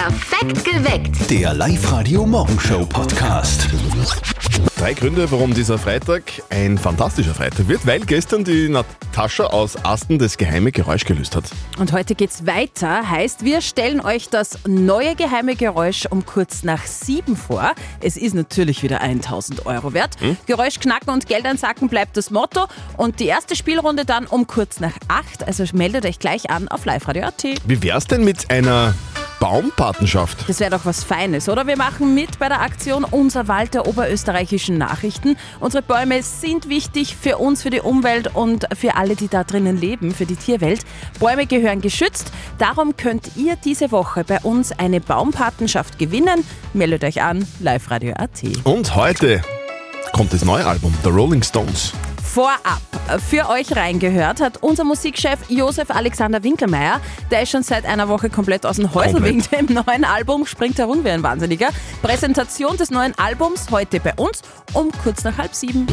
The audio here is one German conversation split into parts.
Perfekt geweckt. Der Live-Radio Morgenshow Podcast. Drei Gründe, warum dieser Freitag ein fantastischer Freitag wird, weil gestern die Natascha aus Asten das geheime Geräusch gelöst hat. Und heute geht's weiter. Heißt, wir stellen euch das neue geheime Geräusch um kurz nach sieben vor. Es ist natürlich wieder 1000 Euro wert. Geräusch knacken und Geld einsacken bleibt das Motto. Und die erste Spielrunde dann um kurz nach acht. Also meldet euch gleich an auf liveradio.at. Wie wär's denn mit einer Baumpatenschaft? Das wäre doch was Feines, oder? Wir machen mit bei der Aktion Unser Wald der oberösterreichischen Nachrichten. Unsere Bäume sind wichtig für uns, für die Umwelt und für alle, die da drinnen leben, für die Tierwelt. Bäume gehören geschützt. Darum könnt ihr diese Woche bei uns eine Baumpatenschaft gewinnen. Meldet euch an, liveradio.at. Und heute kommt das neue Album, The Rolling Stones. Vorab für euch reingehört hat unser Musikchef Josef Alexander Winkelmeier. Der ist schon seit einer Woche komplett aus dem Häusl wegen dem neuen Album, springt herum wie ein Wahnsinniger. Präsentation des neuen Albums heute bei uns um kurz nach halb sieben.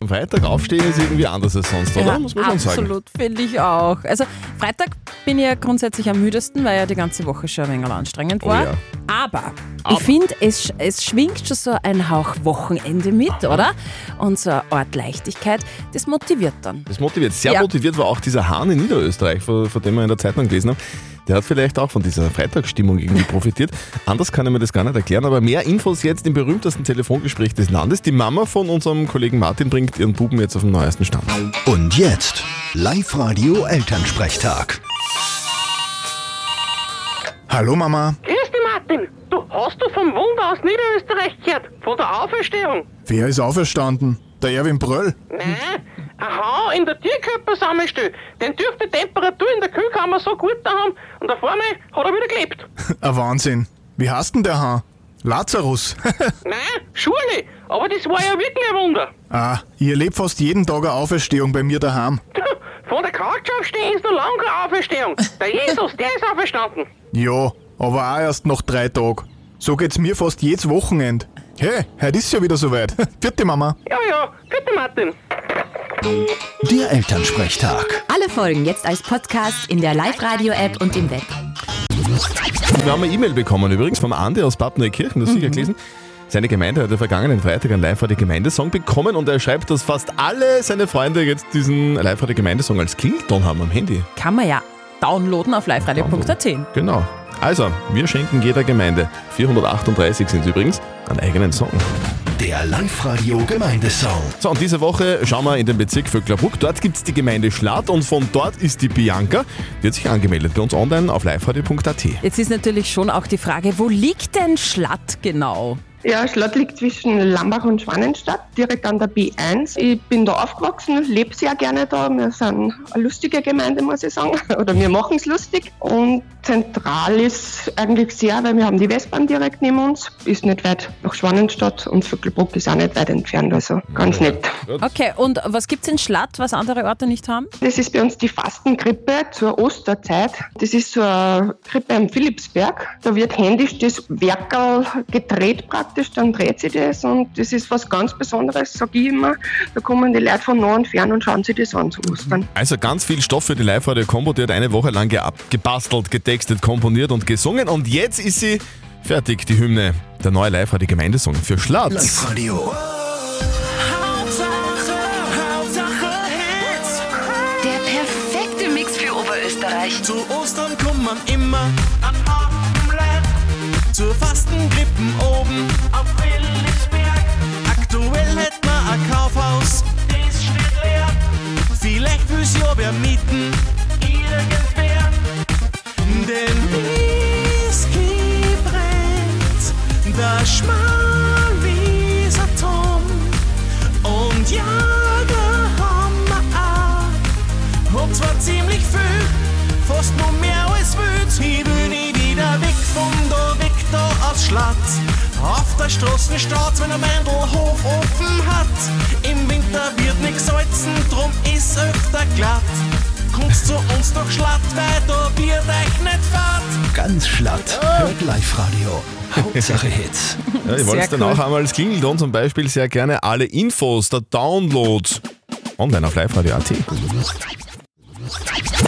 Am Freitag aufstehen ist irgendwie anders als sonst, oder? Muss man schon sagen. absolut, finde ich auch. Also Freitag bin ich ja grundsätzlich am müdesten, weil ja die ganze Woche schon ein wenig anstrengend Oh war. ja. Aber, ich finde, es, es schwingt schon so ein Hauch Wochenende mit, oder? Und so eine Art Leichtigkeit, das motiviert dann. Das motiviert. Sehr Ja. motiviert war auch dieser Hahn in Niederösterreich, von, von dem wir in der Zeitung gelesen haben. Der hat vielleicht auch von dieser Freitagsstimmung irgendwie profitiert. Anders kann ich mir das gar nicht erklären, aber mehr Infos jetzt im berühmtesten Telefongespräch des Landes. Die Mama von unserem Kollegen Martin bringt ihren Buben jetzt auf den neuesten Stand. Und jetzt Live-Radio Elternsprechtag. Hallo Mama, Grüß dich, Martin. Du hast du vom Wunder aus Niederösterreich gehört? Von der Auferstehung? wer ist auferstanden? Der Erwin Bröll? Nein, ein Hau in der Tierkörper Den dürfte die Temperatur in der Kühlkammer so gut da haben und auf einmal hat er wieder gelebt. Ein Wahnsinn. Wie heißt denn der Hahn? Lazarus. Nein, Schule. Aber das war ja wirklich ein Wunder. ah, ich erlebe fast jeden Tag eine Auferstehung bei mir daheim. Von der Couch aufstehen ist noch lange keine Auferstehung. Der Jesus, der ist auferstanden. Ja, aber auch erst nach drei Tagen. So geht's mir fast jedes Wochenende. Hey, heute ist ja wieder soweit. Vierte Mama. Ja, ja. Bitte, Martin. Der Elternsprechtag. Alle Folgen jetzt als Podcast in der Live-Radio-App und im Web. Wir haben eine E-Mail bekommen, übrigens vom Andi aus Bad Neukirchen, das sicher gelesen. Seine Gemeinde hat am vergangenen Freitag einen Live-Radio-Gemeindesong bekommen und er schreibt, dass fast alle seine Freunde jetzt diesen Live-Radio-Gemeindesong als Klingelton haben am Handy. Kann man ja downloaden auf liveradio.at. Genau. Also, wir schenken jeder Gemeinde, 438 sind es übrigens, einen eigenen Song. Der Live-Radio Gemeindesong. So, und diese Woche schauen wir in den Bezirk Vöcklerbruck. Dort gibt es die Gemeinde Schlatt und von dort ist die Bianca. Die hat sich angemeldet bei uns online auf liveradio.at. Jetzt ist natürlich schon auch die Frage, wo liegt denn Schlatt genau? Ja, Schlott liegt zwischen Lambach und Schwanenstadt, direkt an der B1. Ich bin da aufgewachsen, lebe sehr gerne da. Wir sind eine lustige Gemeinde, muss ich sagen. Oder wir machen es lustig. Und zentral ist eigentlich sehr, weil wir haben die Westbahn direkt neben uns. Ist nicht weit nach Schwanenstadt und Vöckelbruck ist auch nicht weit entfernt. Also ganz nett. Okay, und was gibt's in Schlatt, was andere Orte nicht haben? Das ist bei uns die Fastenkrippe zur Osterzeit. Das ist so eine Krippe am Philipsberg. Da wird händisch das Werkel gedreht praktisch, dann dreht sich das und das ist was ganz Besonderes, sage ich immer. Da kommen die Leute von nah und fern und schauen sich das an zu Ostern. Also ganz viel Stoff für die Live-Radio-Combo. Die hat eine Woche lang gebastelt, getextet, komponiert und gesungen. Und jetzt ist sie fertig, die Hymne. Der neue Live-Radio-Gemeindesong für Schlatt. Live-Radio. Der perfekte Mix für Oberösterreich. Zu Ostern kommt man immer an. Zur Fastenkrippen oben auf Willisberg. Aktuell hätt man ein Kaufhaus, das steht leer. Vielleicht fürs Jahr mieten, Straße steht's, wenn ein Mandelhof offen hat. Im Winter wird nix salzen, drum ist öfter glatt. Kommst zu uns nach Schlatt, weil da wird euch nicht fad. Ganz schlatt. Hört Live-Radio. Hauptsache Hits. Ja, ich wollte es dann cool. auch einmal als Klingelton zum Beispiel sehr gerne alle Infos, der Download online auf liveradio.at.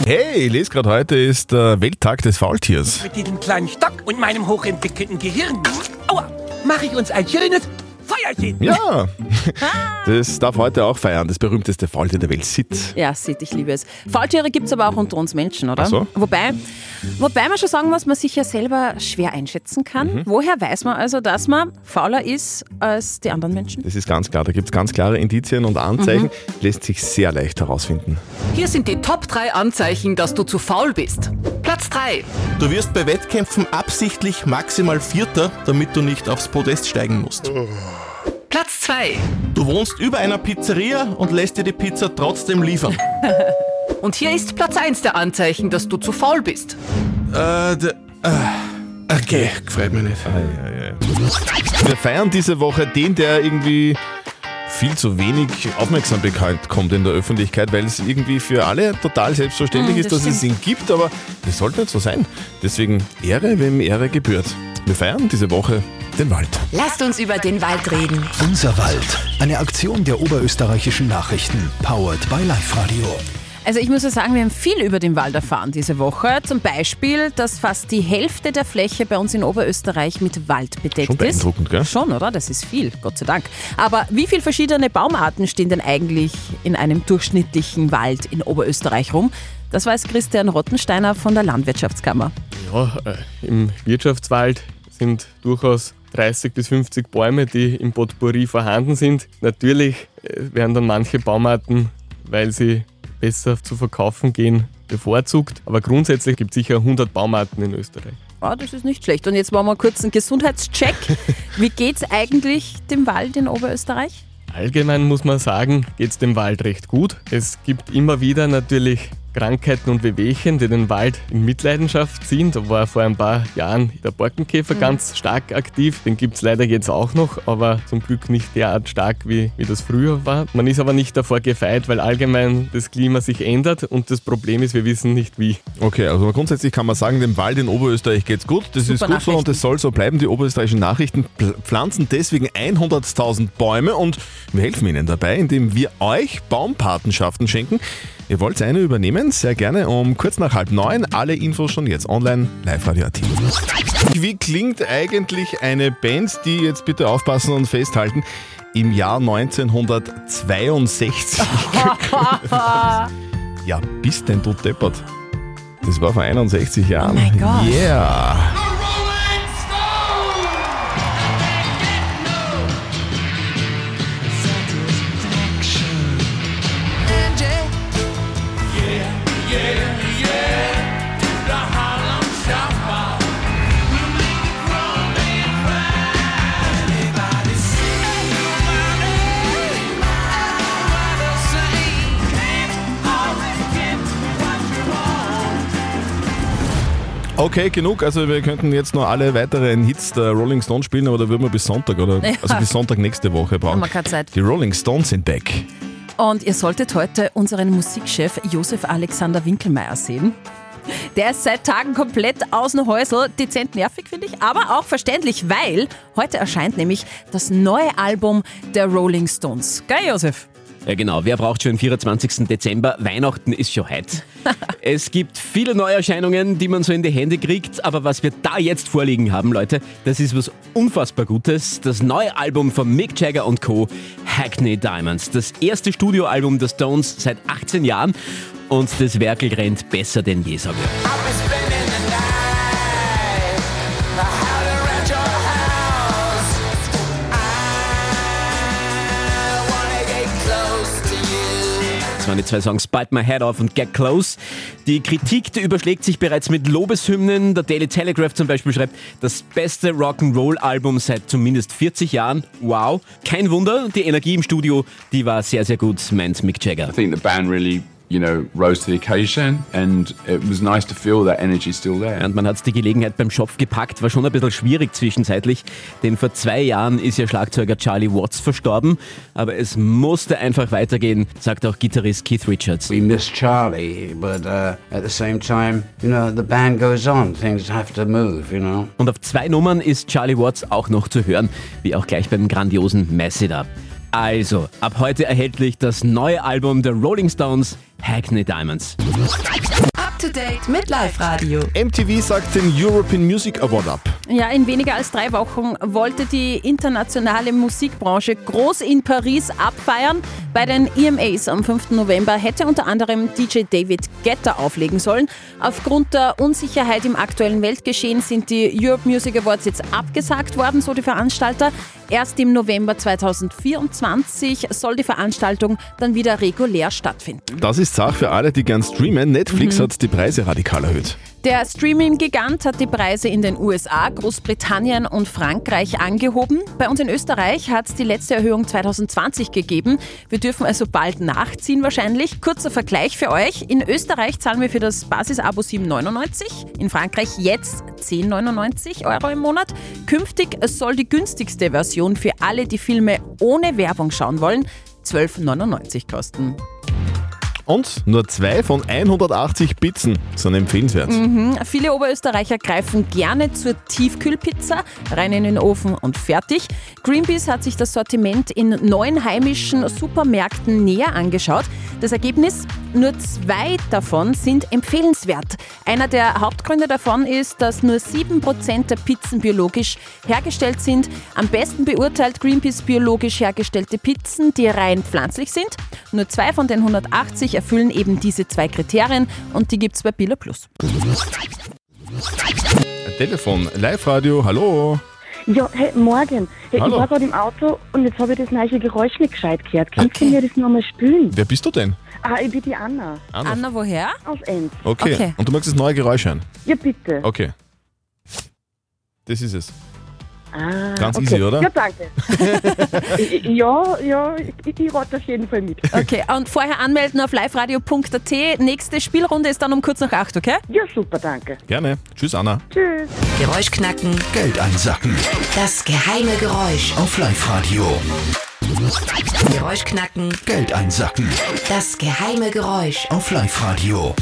Hey, ich lese gerade, heute ist der Welttag des Faultiers. Mit diesem kleinen Stock und meinem hochentwickelten Gehirn. Aua, mache ich uns ein schönes Feuerchen. Ja, das darf heute auch feiern, das berühmteste Faultier der Welt, Sid. Ja, Sid, ich liebe es. Faultiere gibt es aber auch unter uns Menschen, oder? Ach so. Wobei, wobei man schon sagen muss, man sich ja selber schwer einschätzen kann. Mhm. Woher weiß man also, dass man fauler ist als die anderen Menschen? Das ist ganz klar, da gibt es ganz klare Indizien und Anzeichen, lässt sich sehr leicht herausfinden. Hier sind die Top 3 Anzeichen, dass du zu faul bist. Platz 3. Du wirst bei Wettkämpfen absichtlich maximal Vierter, damit du nicht aufs Podest steigen musst. Platz 2. Du wohnst über einer Pizzeria und lässt dir die Pizza trotzdem liefern. Und hier ist Platz 1 der Anzeichen, dass du zu faul bist. äh, d- äh, okay, gefällt mir nicht. Wir feiern diese Woche den, der irgendwie viel zu wenig Aufmerksamkeit kommt in der Öffentlichkeit, weil es irgendwie für alle total selbstverständlich ist, das dass es ihn gibt, aber das sollte nicht so sein. Deswegen Ehre, wem Ehre gebührt. Wir feiern diese Woche den Wald. Lasst uns über den Wald reden. Unser Wald. Eine Aktion der oberösterreichischen Nachrichten. Powered by Live Radio. Also ich muss ja sagen, wir haben viel über den Wald erfahren diese Woche. Zum Beispiel, dass fast die Hälfte der Fläche bei uns in Oberösterreich mit Wald bedeckt Schon ist. beeindruckend, gell? Schon, oder? Das ist viel, Gott sei Dank. Aber wie viele verschiedene Baumarten stehen denn eigentlich in einem durchschnittlichen Wald in Oberösterreich rum? Das weiß Christian Rottensteiner von der Landwirtschaftskammer. Ja, äh, im Wirtschaftswald sind durchaus 30 bis 50 Bäume, die im Potpourri vorhanden sind. Natürlich äh, werden dann manche Baumarten, weil sie besser zu verkaufen gehen, bevorzugt. Aber grundsätzlich gibt es sicher 100 Baumarten in Österreich. Ah, das ist nicht schlecht. Und jetzt machen wir kurz einen Gesundheitscheck. Wie geht's eigentlich dem Wald in Oberösterreich? Allgemein muss man sagen, geht es dem Wald recht gut. Es gibt immer wieder natürlich Krankheiten und Wehwehchen, die den Wald in Mitleidenschaft ziehen. Da war vor ein paar Jahren der Borkenkäfer ganz stark aktiv. Den gibt es leider jetzt auch noch, aber zum Glück nicht derart stark, wie, wie das früher war. Man ist aber nicht davor gefeit, weil allgemein das Klima sich ändert und das Problem ist, wir wissen nicht wie. Okay, also grundsätzlich kann man sagen, dem Wald in Oberösterreich geht's gut. Das Super ist gut so und das soll so bleiben. Die oberösterreichischen Nachrichten pflanzen deswegen 100.000 Bäume und wir helfen Ihnen dabei, indem wir euch Baumpatenschaften schenken. Ihr wollt eine übernehmen? Sehr gerne um kurz nach halb neun. Alle Infos schon jetzt online, live radio -at. Wie klingt eigentlich eine Band, die jetzt bitte aufpassen und festhalten, im Jahr 1962 Ja, bist denn du deppert? Das war vor 61 Jahren. Oh mein Gott. Yeah. Okay, genug. Also wir könnten jetzt noch alle weiteren Hits der Rolling Stones spielen, aber da würden wir bis Sonntag oder Ja. also bis Sonntag nächste Woche brauchen. Haben wir keine Zeit. Die Rolling Stones sind back. Und ihr solltet heute unseren Musikchef Josef Alexander Winkelmeier sehen. Der ist seit Tagen komplett aus dem Häusl. Dezent nervig, finde ich, aber auch verständlich, weil heute erscheint nämlich das neue Album der Rolling Stones. Geil, Josef? Ja genau, wer braucht schon den 24. Dezember? Weihnachten ist schon heute. es gibt viele Neuerscheinungen, die man so in die Hände kriegt, aber was wir da jetzt vorliegen haben, Leute, das ist was unfassbar Gutes. Das neue Album von Mick Jagger und Co., Hackney Diamonds. Das erste Studioalbum der Stones seit 18 Jahren und das Werkel rennt besser denn je, sag ich. Waren die zwei Songs Bite My Head Off und Get Close. Die Kritik die überschlägt sich bereits mit Lobeshymnen. Der Daily Telegraph zum Beispiel schreibt, das beste Rock'n'Roll-Album seit zumindest 40 Jahren. Wow. Kein Wunder, die Energie im Studio, die war sehr, sehr gut, meint Mick Jagger. I think the band really, you know, rose to the occasion and it was nice to feel that energy still there. Und man hat die Gelegenheit beim Schopf gepackt, war schon ein bisschen schwierig zwischenzeitlich, denn vor zwei Jahren ist ja Schlagzeuger Charlie Watts verstorben, aber es musste einfach weitergehen, sagt auch Gitarrist Keith Richards. We miss Charlie, but uh, at the same time, you know, the band goes on. Things have to move, you know. Und auf zwei Nummern ist Charlie Watts auch noch zu hören, wie auch gleich beim grandiosen Mess It Up. Also, ab heute erhältlich das neue Album der Rolling Stones, Hackney Diamonds. To date mit Live Radio. MTV sagt den European Music Award ab. Ja, in weniger als drei Wochen wollte die internationale Musikbranche groß in Paris abfeiern. Bei den EMAs am 5. November hätte unter anderem DJ David Guetta auflegen sollen. Aufgrund der Unsicherheit im aktuellen Weltgeschehen sind die Europe Music Awards jetzt abgesagt worden, so die Veranstalter. Erst im November 2024 soll die Veranstaltung dann wieder regulär stattfinden. Das ist Sache für alle, die gern streamen. Netflix Mhm. hat die Preise radikal erhöht. Der Streaming-Gigant hat die Preise in den USA, Großbritannien und Frankreich angehoben. Bei uns in Österreich hat es die letzte Erhöhung 2020 gegeben. Wir dürfen also bald nachziehen wahrscheinlich. Kurzer Vergleich für euch. In Österreich zahlen wir für das Basisabo 7,99, in Frankreich jetzt 10,99 Euro im Monat. Künftig soll die günstigste Version für alle, die Filme ohne Werbung schauen wollen, 12,99 kosten. Und nur zwei von 180 Pizzen sind empfehlenswert. Mhm. Viele Oberösterreicher greifen gerne zur Tiefkühlpizza, rein in den Ofen und fertig. Greenpeace hat sich das Sortiment in neun heimischen Supermärkten näher angeschaut. Das Ergebnis? Nur zwei davon sind empfehlenswert. Einer der Hauptgründe davon ist, dass nur 7% der Pizzen biologisch hergestellt sind. Am besten beurteilt Greenpeace biologisch hergestellte Pizzen, die rein pflanzlich sind. Nur zwei von den 180 erfüllen eben diese zwei Kriterien und die gibt es bei Billa Plus. Telefon, Live-Radio, hallo. Ja, hey, morgen. Hey, Hallo. ich war gerade im Auto und jetzt habe ich das neue Geräusch nicht gescheit gehört. Kannst du mir das nochmal spülen? Wer bist du denn? Ah, ich bin die Anna. Anna. woher? Aus Enz. Okay. Und du magst das neue Geräusch hören? Ja, bitte. Okay. Das ist es. Ah, Ganz okay. easy, oder? Ja, danke. Ja, ja, ich, ich rate auf jeden Fall mit. Okay, und vorher anmelden auf liveradio.at. Nächste Spielrunde ist dann um kurz nach acht, okay? Ja, super, danke. Gerne. Tschüss, Anna. Tschüss. Geräusch knacken. Geld einsacken. Das geheime Geräusch. Auf Live-Radio. Geräusch knacken. Geld einsacken. Das geheime Geräusch. Auf Live-Radio.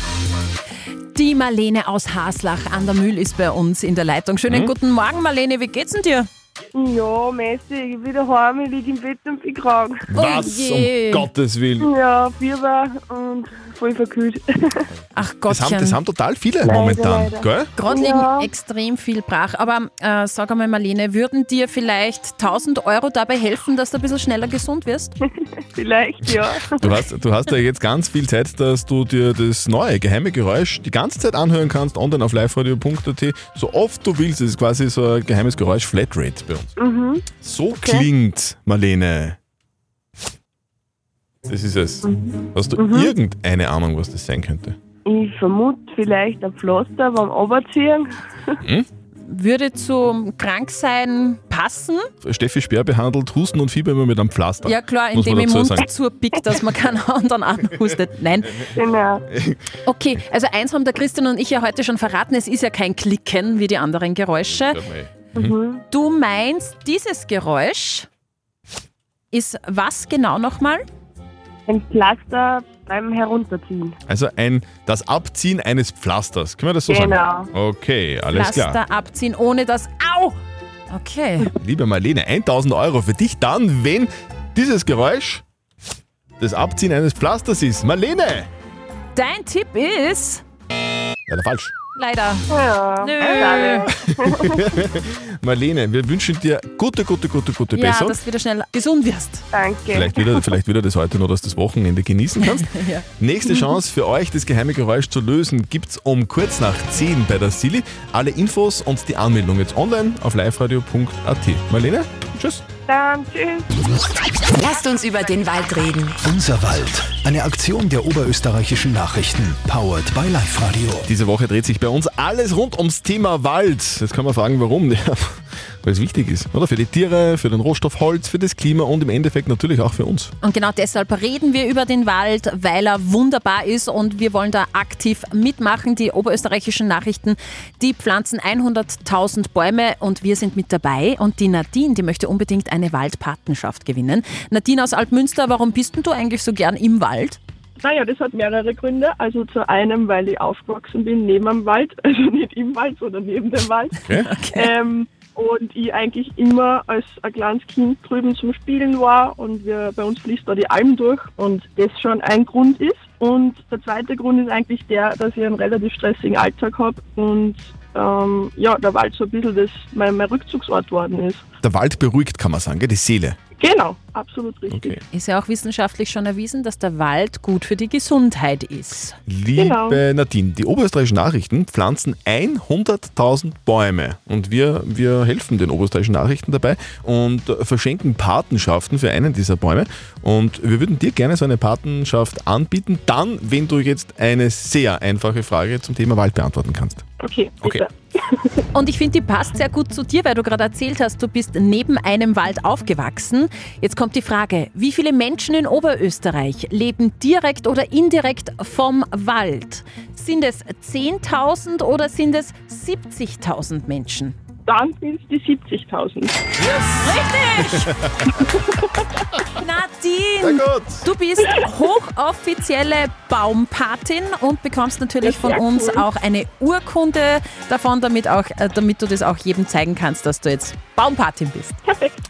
Die Marlene aus Haslach an der Mühl ist bei uns in der Leitung. Schönen Mhm. guten Morgen, Marlene. Wie geht's denn dir? Ja, Messi, ich bin wieder heim, ich liege im Bett und bin krank. Was? je. Um Gottes Willen. Ja, Fieber und voll verkühlt. Ach Das haben, das haben total viele Leider, momentan, leider. gell? Gerade Ja. liegen extrem viel brach. Aber äh, sag einmal, Marlene, würden dir vielleicht 1000 Euro dabei helfen, dass du ein bisschen schneller gesund wirst? Vielleicht, ja. Du hast, du hast ja jetzt ganz viel Zeit, dass du dir das neue geheime Geräusch die ganze Zeit anhören kannst, online auf liveradio.at, so oft du willst. Das ist quasi so ein geheimes Geräusch Flatrate bei uns. Mhm. So klingt, Marlene. Das ist es. Hast du Mhm. irgendeine Ahnung, was das sein könnte? Ich vermute vielleicht ein Pflaster beim Oberziehen. Hm? Würde zum Kranksein passen? Steffi Speer behandelt Husten und Fieber immer mit einem Pflaster. Ja klar, muss indem dazu Mund sagen. zupickt, dass man keinen anderen anhustet. Nein. Genau. Okay, also eins haben der Christian und ich ja heute schon verraten, es ist ja kein Klicken wie die anderen Geräusche. Mhm. Du meinst, dieses Geräusch ist was genau nochmal? Ein Pflaster beim Herunterziehen. Also ein, das Abziehen eines Pflasters. Können wir das so Genau. sagen? Okay, alles Pflaster klar. abziehen, ohne das Au! Okay. Liebe Marlene, 1000 Euro für dich dann, wenn dieses Geräusch das Abziehen eines Pflasters ist. Marlene! Dein Tipp ist Leider falsch. Leider. Ja. Nö. Marlene, wir wünschen dir gute, gute, gute, gute Ja, Besserung. dass du wieder schnell gesund wirst. Danke. Vielleicht wieder, vielleicht wieder das heute noch, dass du das Wochenende genießen kannst. Ja. Nächste Chance für euch, das geheime Geräusch zu lösen, gibt's um kurz nach 10 bei der Silly. Alle Infos und die Anmeldung jetzt online auf liveradio.at. Marlene, tschüss. Dann tschüss. Lasst uns über den Wald reden. Unser Wald. Eine Aktion der oberösterreichischen Nachrichten. Powered by Live-Radio. Diese Woche dreht sich bei uns alles rund ums Thema Wald. Jetzt kann man fragen, warum. Ja, weil es wichtig ist, oder? Für die Tiere, für den Rohstoff Holz, für das Klima und im Endeffekt natürlich auch für uns. Und genau deshalb reden wir über den Wald, weil er wunderbar ist und wir wollen da aktiv mitmachen. Die oberösterreichischen Nachrichten, die pflanzen 100.000 Bäume und wir sind mit dabei. Und die Nadine, die möchte unbedingt eine Waldpatenschaft gewinnen. Nadine aus Altmünster, warum bist denn du eigentlich so gern im Wald? Naja, das hat mehrere Gründe. Also zu einem, weil ich aufgewachsen bin neben dem Wald, also nicht im Wald, sondern neben dem Wald. Okay. Ähm, und ich eigentlich immer als ein kleines Kind drüben zum Spielen war und wir, bei uns fließt da die Alm durch und das schon ein Grund ist. Und der zweite Grund ist eigentlich der, dass ich einen relativ stressigen Alltag habe und ähm, ja, der Wald so ein bisschen das, mein, mein Rückzugsort worden ist. Der Wald beruhigt, kann man sagen, gell? die Seele. Genau, absolut richtig. Ist ja auch wissenschaftlich schon erwiesen, dass der Wald gut für die Gesundheit ist. Liebe Genau. Nadine, die Oberösterreichischen Nachrichten pflanzen 100.000 Bäume und wir, wir helfen den Oberösterreichischen Nachrichten dabei und verschenken Patenschaften für einen dieser Bäume und wir würden dir gerne so eine Patenschaft anbieten, dann, wenn du jetzt eine sehr einfache Frage zum Thema Wald beantworten kannst. Okay, Okay. Und ich finde, die passt sehr gut zu dir, weil du gerade erzählt hast, du bist neben einem Wald aufgewachsen. Jetzt kommt die Frage, wie viele Menschen in Oberösterreich leben direkt oder indirekt vom Wald? Sind es 10.000 oder sind es 70.000 Menschen? Dann sind es die 70.000. Richtig! Nadine, du bist hochoffizielle Baumpatin und bekommst natürlich von uns cool. auch eine Urkunde davon, damit, auch, äh, damit du das auch jedem zeigen kannst, dass du jetzt Baumpatin bist.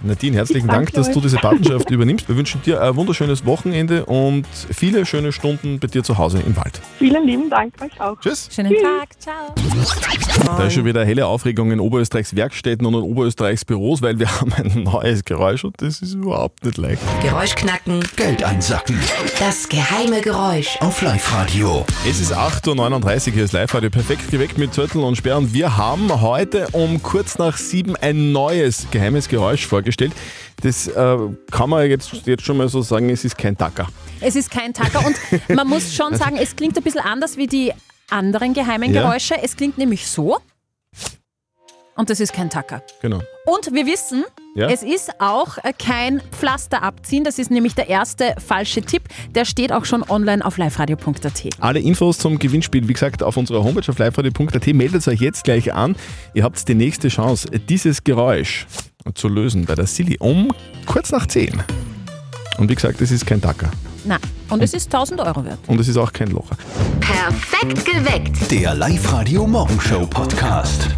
Nadine, herzlichen Dank, dass du diese Patenschaft übernimmst. Wir wünschen dir ein wunderschönes Wochenende und viele schöne Stunden bei dir zu Hause im Wald. Vielen lieben Dank euch auch. Tschüss. Schönen Tag, ciao. Da ist schon wieder helle Aufregung in Oberösterreichs Werkstätten und in Oberösterreichs Büros, weil wir haben ein neues Geräusch und das ist überhaupt nicht leicht. Geräusch knacken, Geld einsacken. Das geheime Geräusch auf Live-Radio. Es ist 8.39 Uhr, hier ist Live-Radio perfekt geweckt mit Zettel und Sperren. Wir haben heute um kurz nach sieben ein neues geheimes Geräusch vorgestellt. Das äh, kann man jetzt, jetzt schon mal so sagen, es ist kein Tacker. Es ist kein Tacker und man muss schon sagen, es klingt ein bisschen anders wie die anderen geheimen Ja. Geräusche. Es klingt nämlich so. Und das ist kein Tacker. Genau. Und wir wissen, Ja. es ist auch kein Pflaster abziehen. Das ist nämlich der erste falsche Tipp. Der steht auch schon online auf liveradio.at. Alle Infos zum Gewinnspiel, wie gesagt, auf unserer Homepage auf liveradio.at. Meldet euch jetzt gleich an. Ihr habt die nächste Chance, dieses Geräusch zu lösen bei der Silly um kurz nach 10. Und wie gesagt, es ist kein Tacker. Na, und es ist 1000 Euro wert. Und es ist auch kein Locher. Perfekt geweckt. Der Live-Radio Morgenshow Podcast.